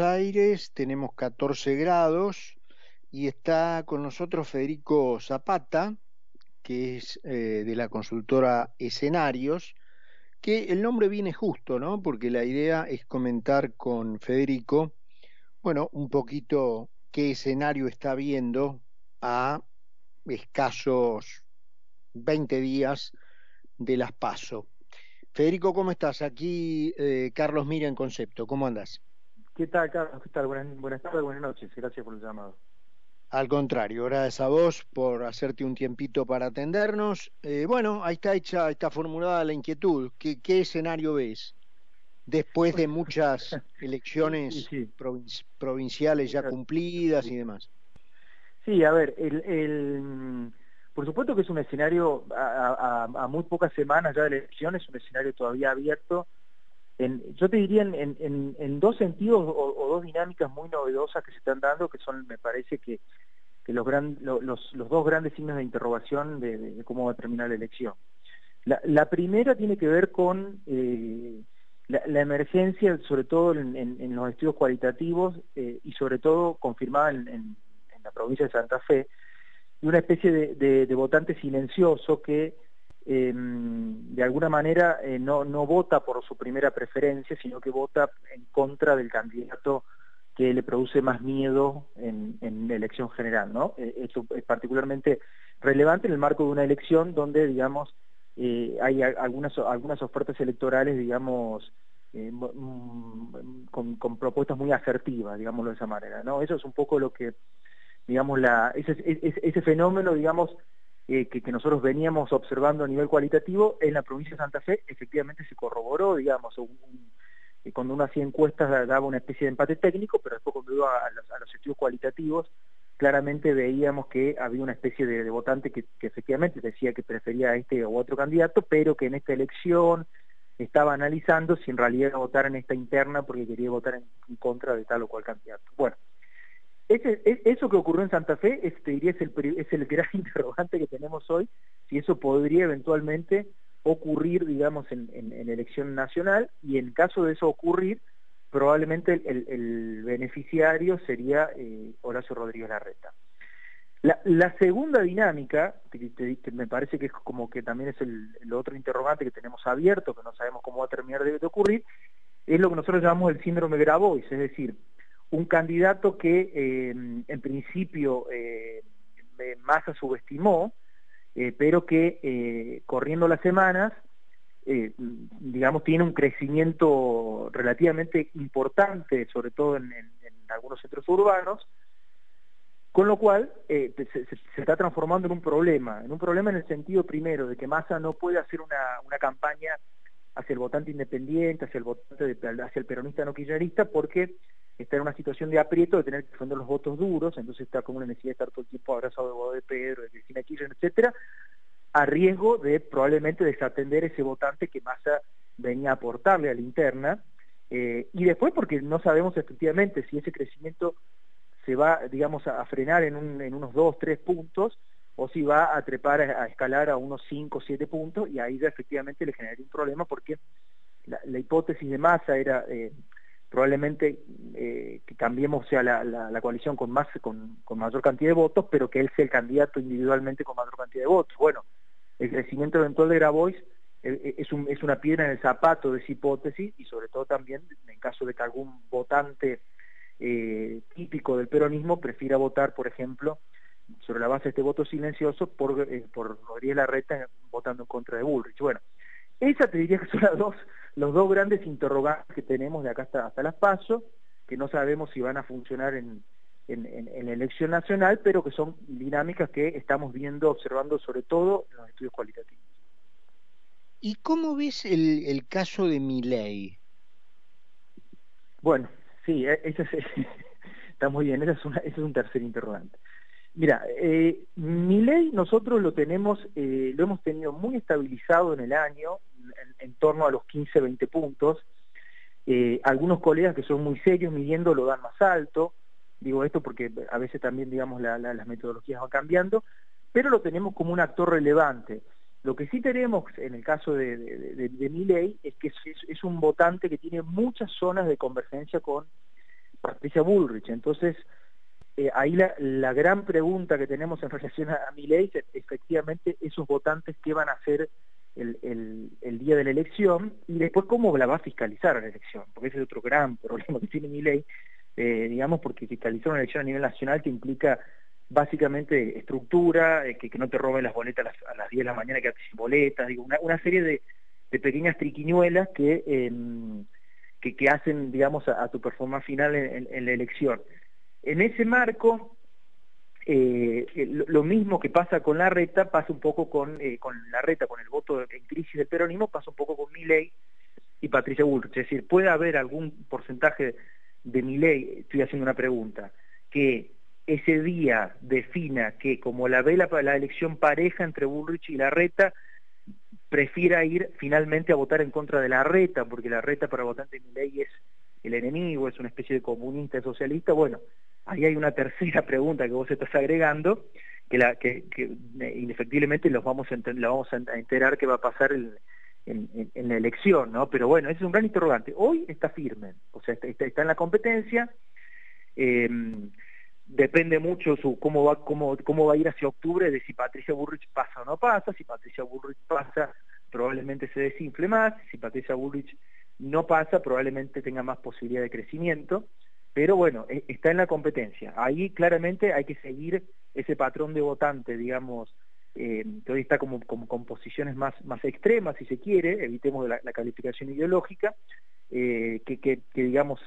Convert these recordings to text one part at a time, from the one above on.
Aires, tenemos 14 grados y está con nosotros Federico Zapata, que es eh, de la consultora Escenarios, que el nombre viene justo, ¿no? Porque la idea es comentar con Federico, bueno, un poquito qué escenario está viendo a escasos 20 días de las PASO. Federico, ¿cómo estás? Aquí eh, Carlos Mira en Concepto, ¿cómo andas? ¿Qué tal, Carlos? ¿Qué tal? Buenas, buenas tardes, buenas noches. Gracias por el llamado. Al contrario, gracias a vos por hacerte un tiempito para atendernos. Eh, bueno, ahí está hecha, está formulada la inquietud. ¿Qué, qué escenario ves? Después de muchas elecciones sí, sí. provinciales ya cumplidas y demás. Sí, a ver, el, el, por supuesto que es un escenario a, a, a muy pocas semanas ya de elecciones, es un escenario todavía abierto en, yo te diría en, en, en dos sentidos o, o, dos dinámicas muy novedosas que se están dando, que son, me parece que, los, gran, los, los dos grandes signos de interrogación de, cómo va a terminar la elección. La, la primera tiene que ver con eh, la, emergencia, sobre todo en, en los estudios cualitativos eh, y sobre todo confirmada en, la provincia de Santa Fe, de una especie de, de votante silencioso que eh, de alguna manera eh, no, no vota por su primera preferencia, sino que vota en contra del candidato que le produce más miedo en, en elección general. ¿no? Eh, esto es particularmente relevante en el marco de una elección donde, digamos, eh, hay algunas, algunas ofertas electorales, digamos, con, con, propuestas muy asertivas, digámoslo de esa manera. ¿no? Eso es un poco lo que, digamos, la, ese, ese, ese fenómeno, digamos, eh, que, nosotros veníamos observando a nivel cualitativo, en la provincia de Santa Fe efectivamente se corroboró, digamos, un, un, eh, cuando uno hacía encuestas daba una especie de empate técnico, pero después cuando iba a los, estudios cualitativos, claramente veíamos que había una especie de, votante que, efectivamente decía que prefería a este u otro candidato, pero que en esta elección estaba analizando si en realidad iba votar en esta interna porque quería votar en contra de tal o cual candidato. Bueno, ese, eso que ocurrió en Santa Fe, te diría, es el, es el gran interrogante que tenemos hoy, si eso podría eventualmente ocurrir, digamos, en, elección nacional, y en caso de eso ocurrir, probablemente el, beneficiario sería eh, Horacio Rodríguez Larreta. La, segunda dinámica, que, que, que, me parece que es como que también es el, el, otro interrogante que tenemos abierto, que no sabemos cómo va a terminar de, de ocurrir, es lo que nosotros llamamos el síndrome Grabois, es decir, un candidato que eh, en principio eh, Massa subestimó, eh, pero que eh, corriendo las semanas, eh, digamos, tiene un crecimiento relativamente importante, sobre todo en, algunos centros urbanos, con lo cual se, se, se, está transformando en un problema, en un problema en el sentido primero de que Massa no puede hacer una campaña hacia el votante independiente, hacia el votante de, hacia el peronista no kirchnerista, porque está en una situación de aprieto, de tener que defender los votos duros, entonces está como una necesidad de estar todo el tiempo abrazado de de Pedro, de Cristina Kirchner, etcétera, a riesgo de probablemente desatender ese votante que Massa venía a aportarle a la interna, eh, y después porque no sabemos efectivamente si ese crecimiento se va, digamos, a, frenar en unos dos, tres puntos, o si va a trepar, a, escalar a unos cinco, siete puntos, y ahí ya efectivamente le generaría un problema porque la, hipótesis de Massa era... Eh, probablemente eh, que cambiemos o sea, la, coalición con, más, con, con mayor cantidad de votos, pero que él sea el candidato individualmente con mayor cantidad de votos. Bueno, el crecimiento eventual de Grabois eh, es, un, es una piedra en el zapato de esa hipótesis y sobre todo también en caso de que algún votante típico del peronismo prefiera votar, por ejemplo, sobre la base de este voto silencioso por, eh, por Rodríguez Larreta votando en contra de Bullrich. Bueno, esa te diría que son las dos los dos grandes interrogantes que tenemos de acá hasta, hasta las PASO, que no sabemos si van a funcionar en, en, en, en, la elección nacional, pero que son dinámicas que estamos viendo, observando sobre todo en los estudios cualitativos. ¿Y cómo ves el, el caso de Miley? Bueno, sí, e, ese es, está muy bien, ese es, una, ese es un tercer interrogante. Mira, eh, mi ley nosotros lo tenemos, eh, lo hemos tenido muy estabilizado en el año, en, torno a los 15, 20 puntos. Eh, algunos colegas que son muy serios midiendo lo dan más alto, digo esto porque a veces también, digamos, la, la, las metodologías van cambiando, pero lo tenemos como un actor relevante. Lo que sí tenemos en el caso de, de mi ley es que es, es un votante que tiene muchas zonas de convergencia con Patricia Bullrich. Entonces, eh, ahí la, gran pregunta que tenemos en relación a, mi ley es efectivamente esos votantes qué van a hacer el, día de la elección y después cómo la va a fiscalizar la elección, porque ese es otro gran problema que tiene mi ley, eh, digamos, porque fiscalizar una elección a nivel nacional te implica básicamente estructura, eh, que, que, no te roben las boletas a las, a las 10 de la mañana, que sin boletas, digo, una, serie de, pequeñas triquiñuelas que, eh, que, que, hacen, digamos, a, tu performance final en, la elección. En ese marco, eh, lo mismo que pasa con la reta, pasa un poco con, eh, con la reta, con el voto en crisis del peronismo, pasa un poco con Milei y Patricia Bullrich. Es decir, puede haber algún porcentaje de Milei, estoy haciendo una pregunta, que ese día defina que como la ve la, la elección pareja entre Bullrich y Larreta, prefiera ir finalmente a votar en contra de la reta, porque la reta para votante de ley es el enemigo, es una especie de comunista socialista, bueno, ahí hay una tercera pregunta que vos estás agregando, que, la, que, que indefectiblemente los vamos a, la vamos a enterar qué va a pasar en, la elección, ¿no? Pero bueno, ese es un gran interrogante. Hoy está firme, o sea, está, en la competencia, eh, depende mucho su cómo va cómo cómo va a ir hacia octubre de si Patricia Bullrich pasa o no pasa si Patricia Bullrich pasa probablemente se desinfle más si Patricia Bullrich no pasa probablemente tenga más posibilidad de crecimiento pero bueno e, está en la competencia ahí claramente hay que seguir ese patrón de votante digamos eh, que hoy está como, con posiciones más más extremas si se quiere evitemos la, calificación ideológica eh, que, digamos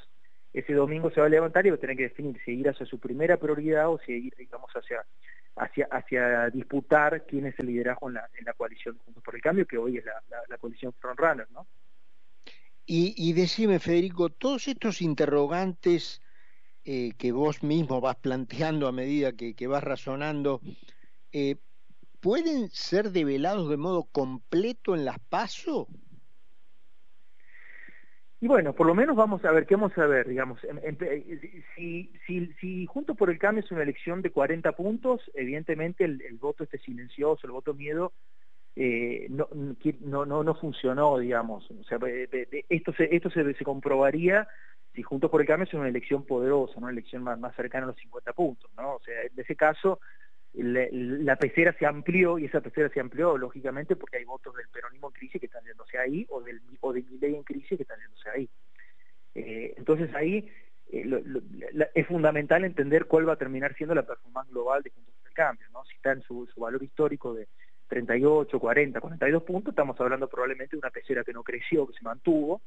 ese domingo se va a levantar y va a tener que definir si ir hacia su primera prioridad o si ir, digamos, hacia, hacia, disputar quién es el liderazgo en la, en la coalición Juntos por el Cambio, que hoy es la, la, coalición Frontrunner, ¿no? Y, y decime, Federico, todos estos interrogantes eh, que vos mismo vas planteando a medida que, que vas razonando, eh, ¿pueden ser develados de modo completo en las PASO? Y bueno, por lo menos vamos a ver, ¿qué vamos a ver? Digamos, en, en, si, si, si Juntos por el Cambio es una elección de 40 puntos, evidentemente el, el voto este silencioso, el voto miedo, eh, no, no, no, no funcionó, digamos. O sea, esto, se, esto se, se comprobaría si Juntos por el Cambio es una elección poderosa, una elección más, más cercana a los 50 puntos, ¿no? O sea, en ese caso, la, la, pecera se amplió y esa pecera se amplió lógicamente porque hay votos del peronismo en crisis que están yéndose ahí o del o de Milei en crisis que están yéndose ahí eh, entonces ahí eh, lo, es fundamental entender cuál va a terminar siendo la performance global de Juntos por el Cambio ¿no? si está en su, su valor histórico de 38, 40, 42 puntos estamos hablando probablemente de una pecera que no creció, que se mantuvo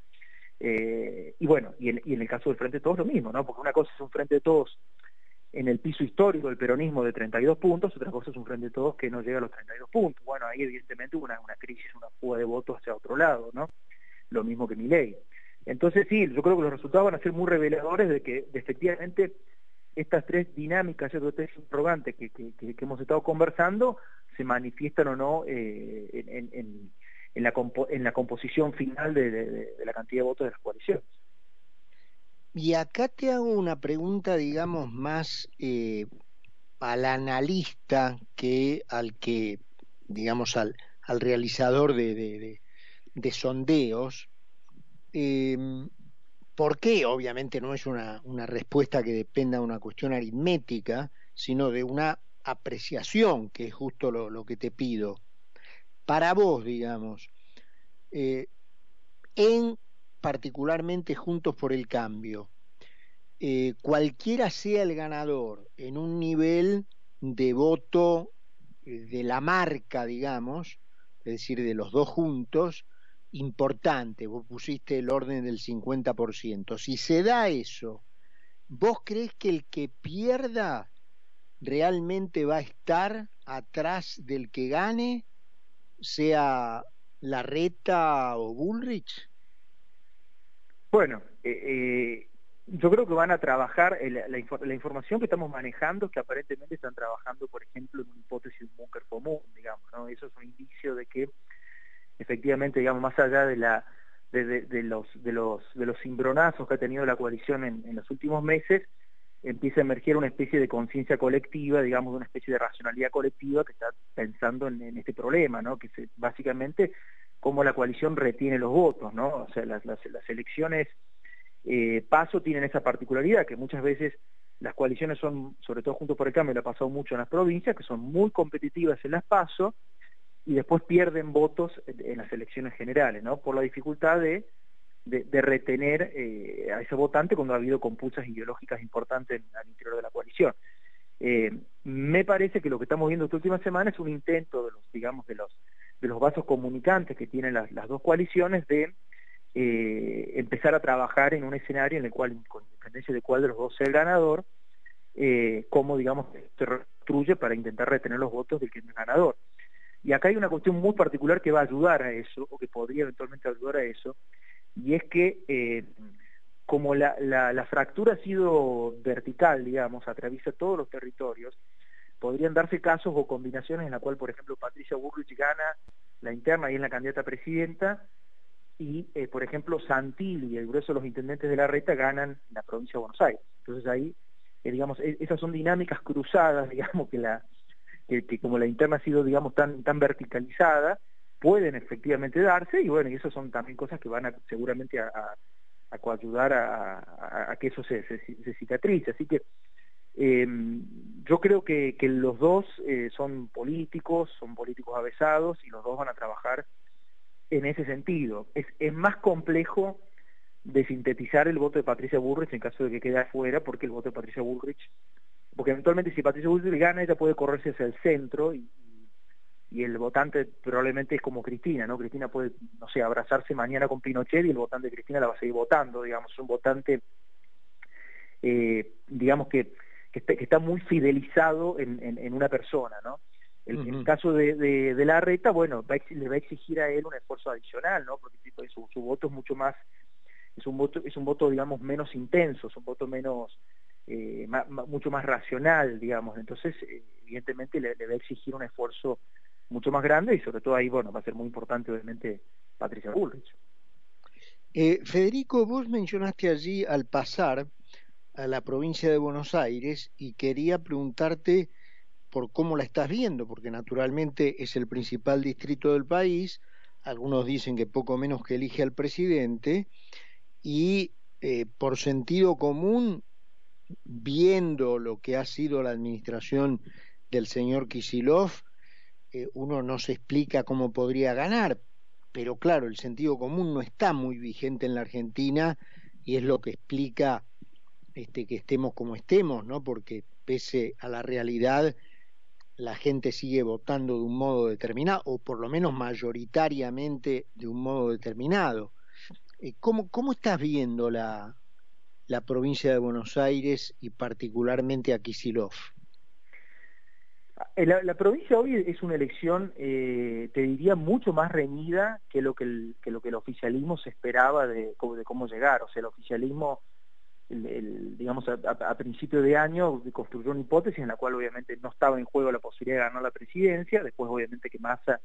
eh, y bueno, y en, el caso del Frente de Todos lo mismo, ¿no? porque una cosa es un Frente de Todos en el piso histórico del peronismo de 32 puntos, otra cosa es un frente de todos que no llega a los 32 puntos. Bueno, ahí evidentemente una, una crisis, una fuga de votos hacia otro lado, ¿no? Lo mismo que mi ley. Entonces sí, yo creo que los resultados van a ser muy reveladores de que efectivamente estas tres dinámicas, estos tres interrogantes que, que, que, hemos estado conversando, se manifiestan o no eh, en, en, en, la compo en la composición final de, de, la cantidad de votos de las coaliciones. Y acá te hago una pregunta, digamos, más eh, al analista que al que, digamos, al, al realizador de, de, de, de sondeos. Eh, ¿Por qué? Obviamente no es una, respuesta que dependa de una cuestión aritmética, sino de una apreciación, que es justo lo, lo que te pido. Para vos, digamos, eh, en particularmente Juntos por el Cambio, eh, cualquiera sea el ganador en un nivel de voto eh, de la marca, digamos, es decir, de los dos juntos, importante, vos pusiste el orden del 50%. Si se da eso, ¿vos crees que el que pierda realmente va a estar atrás del que gane, sea Larreta o Bullrich? Bueno, eh, eh, yo creo que van a trabajar, eh, la, la, la, información que estamos manejando es que aparentemente están trabajando, por ejemplo, en una hipótesis de un búnker común, digamos, ¿no? Eso es un indicio de que efectivamente, digamos, más allá de la de, de, de los de los de los cimbronazos que ha tenido la coalición en, en los últimos meses, empieza a emerger una especie de conciencia colectiva, digamos, una especie de racionalidad colectiva que está pensando en, este problema, ¿no? Que se, básicamente cómo la coalición retiene los votos, ¿no? O sea, las, las, las elecciones eh, Paso tienen esa particularidad, que muchas veces las coaliciones son, sobre todo junto por el cambio, lo ha pasado mucho en las provincias, que son muy competitivas en las Paso, y después pierden votos en las elecciones generales, ¿no? Por la dificultad de, de, retener eh, a ese votante cuando ha habido compulsas ideológicas importantes al interior de la coalición. Eh, me parece que lo que estamos viendo esta última semana es un intento de los, digamos, de los, de los vasos comunicantes que tienen las, las dos coaliciones de eh, empezar a trabajar en un escenario en el cual, con independencia de cuál de los dos sea el ganador, cómo, digamos, se reconstruye para intentar retener los votos del que es el ganador. Y acá hay una cuestión muy particular que va a ayudar a eso, o que podría eventualmente ayudar a eso, y es que eh, como la, la, fractura ha sido vertical, digamos, atraviesa todos los territorios, podrían darse casos o combinaciones en la cual, por ejemplo, Patricia Burrich gana la interna y es la candidata presidenta, y, eh, por ejemplo, Santilli y el grueso de los intendentes de la reta ganan la provincia de Buenos Aires. Entonces ahí, eh, digamos, e, esas son dinámicas cruzadas, digamos, que la que, como la interna ha sido, digamos, tan, tan verticalizada, pueden efectivamente darse, y bueno, y eso son también cosas que van a, seguramente a, a, coayudar a, que eso se, se, cicatrice. Así que eh, yo creo que, los dos son políticos, son políticos avesados, y los dos van a trabajar en ese sentido. Es, es más complejo de sintetizar el voto de Patricia Bullrich en caso de que quede afuera, porque el voto de Patricia Bullrich, porque eventualmente si Patricia Bullrich gana, ella puede correrse hacia el centro y, y el votante probablemente es como Cristina, ¿no? Cristina puede, no sé, abrazarse mañana con Pinochet y el votante de Cristina la va a seguir votando, digamos, un votante, eh, digamos que, que, está, muy fidelizado en, en una persona, ¿no? El, caso de, de, la reta, bueno, le va a exigir a él un esfuerzo adicional, ¿no? Porque su, su voto es mucho más, es un voto, es un voto, digamos, menos intenso, es un voto menos, eh, mucho más racional, digamos. Entonces, eh, evidentemente, le, va a exigir un esfuerzo mucho más grande y sobre todo ahí, bueno, va a ser muy importante, obviamente, Patricia Bullrich. Eh, Federico, vos mencionaste allí al pasar a la provincia de Buenos Aires y quería preguntarte por cómo la estás viendo, porque naturalmente es el principal distrito del país, algunos dicen que poco menos que elige al presidente, y por sentido común, viendo lo que ha sido la administración del señor Kisilov, eh, uno no se explica cómo podría ganar, pero claro, el sentido común no está muy vigente en la Argentina y es lo que explica este, que estemos como estemos, ¿no? Porque pese a la realidad, la gente sigue votando de un modo determinado, o por lo menos mayoritariamente de un modo determinado. Eh, ¿Cómo, cómo estás viendo la, la provincia de Buenos Aires y particularmente a Kisilov? Eh, la, provincia hoy es una elección, eh, te diría, mucho más reñida que lo que el, lo que el oficialismo se esperaba de, cómo llegar. O sea, el oficialismo digamos, a, principio de año construyó una hipótesis en la cual obviamente no estaba en juego la posibilidad de ganar la presidencia, después obviamente que Massa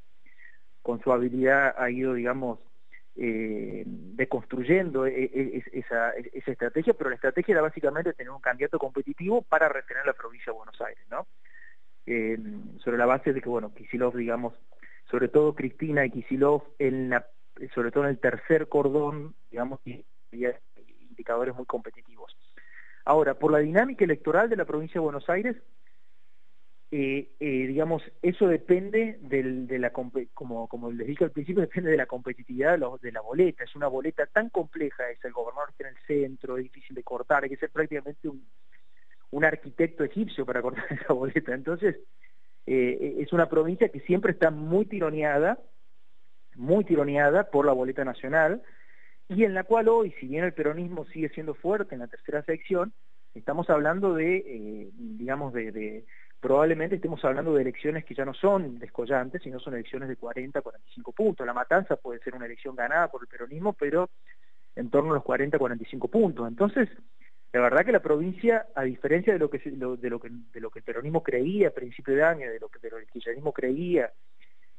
con su habilidad ha ido, digamos, eh, deconstruyendo e, e, esa, estrategia, pero la estrategia era básicamente tener un candidato competitivo para retener la provincia de Buenos Aires, ¿no? Eh, sobre la base de que, bueno, Kisilov, digamos, sobre todo Cristina y Kisilov, en sobre todo en el tercer cordón, digamos, indicadores muy competitivos. Ahora, por la dinámica electoral de la provincia de Buenos Aires, eh, eh, digamos, eso depende del, de la, como, como les dije al principio, depende de la competitividad de, la boleta. Es una boleta tan compleja, es el gobernador está en el centro, es difícil de cortar, hay que ser prácticamente un, arquitecto egipcio para cortar esa boleta. Entonces, eh, es una provincia que siempre está muy tironeada, muy tironeada por la boleta nacional, y en la cual hoy, si bien el peronismo sigue siendo fuerte en la tercera sección, estamos hablando de, eh, digamos, de, probablemente estemos hablando de elecciones que ya no son descollantes, sino son elecciones de 40, 45 puntos. La matanza puede ser una elección ganada por el peronismo, pero en torno a los 40, 45 puntos. Entonces, la verdad que la provincia, a diferencia de lo que, de lo que, de lo que el peronismo creía a principio de año, de lo que, de lo que el kirchnerismo creía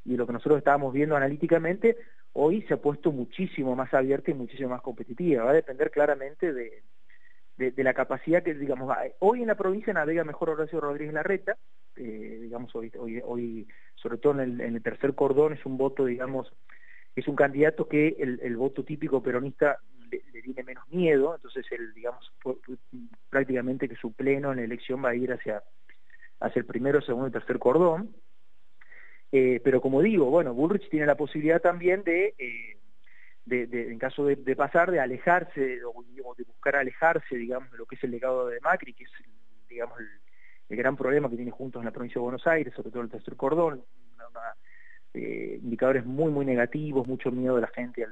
y lo que nosotros estábamos viendo analíticamente, hoy se ha puesto muchísimo más abierta y muchísimo más competitiva. Va a depender claramente de, de, la capacidad que, digamos, hoy en la provincia navega mejor Horacio Rodríguez Larreta, digamos, hoy, hoy, hoy, sobre todo en el, tercer cordón, es un voto, digamos, es un candidato que el, el voto típico peronista le, viene menos miedo, entonces él, digamos, prácticamente que su pleno en la elección va a ir hacia, hacia el primero, segundo y tercer cordón. Eh, pero como digo, bueno, Bullrich tiene la posibilidad también de, eh, en caso de, pasar, de alejarse o, de buscar alejarse, digamos, de lo que es el legado de Macri, que es, digamos, el, gran problema que tiene juntos en la provincia de Buenos Aires, sobre todo el tercer cordón, eh, indicadores muy, muy negativos, mucho miedo de la gente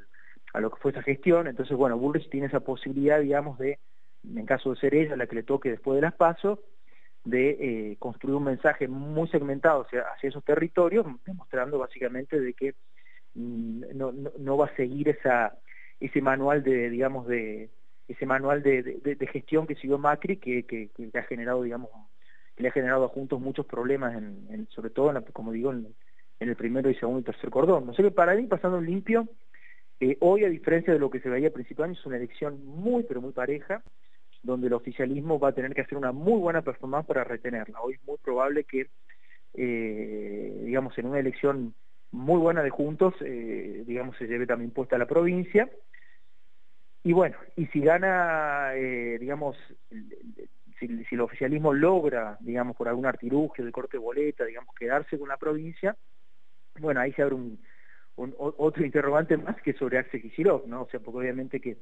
a lo que fue esa gestión. Entonces, bueno, Bullrich tiene esa posibilidad, digamos, de, en caso de ser ella la que le toque después de las pasos, de eh, construir un mensaje muy segmentado hacia, esos territorios, demostrando básicamente de que mm, no, no, va a seguir esa ese manual de digamos de ese manual de, gestión que siguió Macri que, ha generado digamos que le ha generado a Juntos muchos problemas en, sobre todo como digo en, el primero y segundo y tercer cordón no sé que para mí pasando limpio eh, hoy a diferencia de lo que se veía al principio año es una elección muy pero muy pareja donde el oficialismo va a tener que hacer una muy buena performance para retenerla. Hoy es muy probable que, eh, digamos, en una elección muy buena de Juntos, eh, digamos, se lleve también puesta a la provincia. Y bueno, y si gana, eh, digamos, si, el oficialismo logra, digamos, por algún artilugio de corte boleta, digamos, quedarse con la provincia, bueno, ahí se abre un, otro interrogante más que sobre Axel Kicillof, ¿no? O sea, porque obviamente que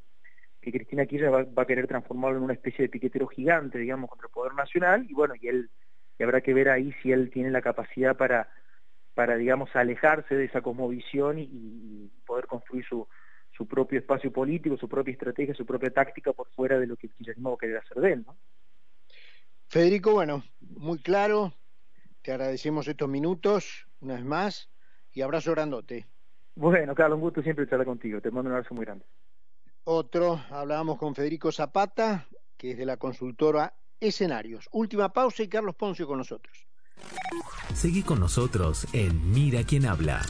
que Cristina Kirchner va, a querer transformarlo en una especie de piquetero gigante, digamos, contra el Poder Nacional, y bueno, y él y habrá que ver ahí si él tiene la capacidad para, para digamos, alejarse de esa cosmovisión y, poder construir su, su propio espacio político, su propia estrategia, su propia táctica por fuera de lo que el kirchnerismo va a querer hacer de él, ¿no? Federico, bueno, muy claro, te agradecemos estos minutos, una vez más, y abrazo grandote. Bueno, Carlos, un gusto siempre estar contigo, te mando un abrazo muy grande. Otro, hablábamos con Federico Zapata, que es de la consultora Escenarios. Última pausa y Carlos Poncio con nosotros. Seguí con nosotros en Mira quién habla.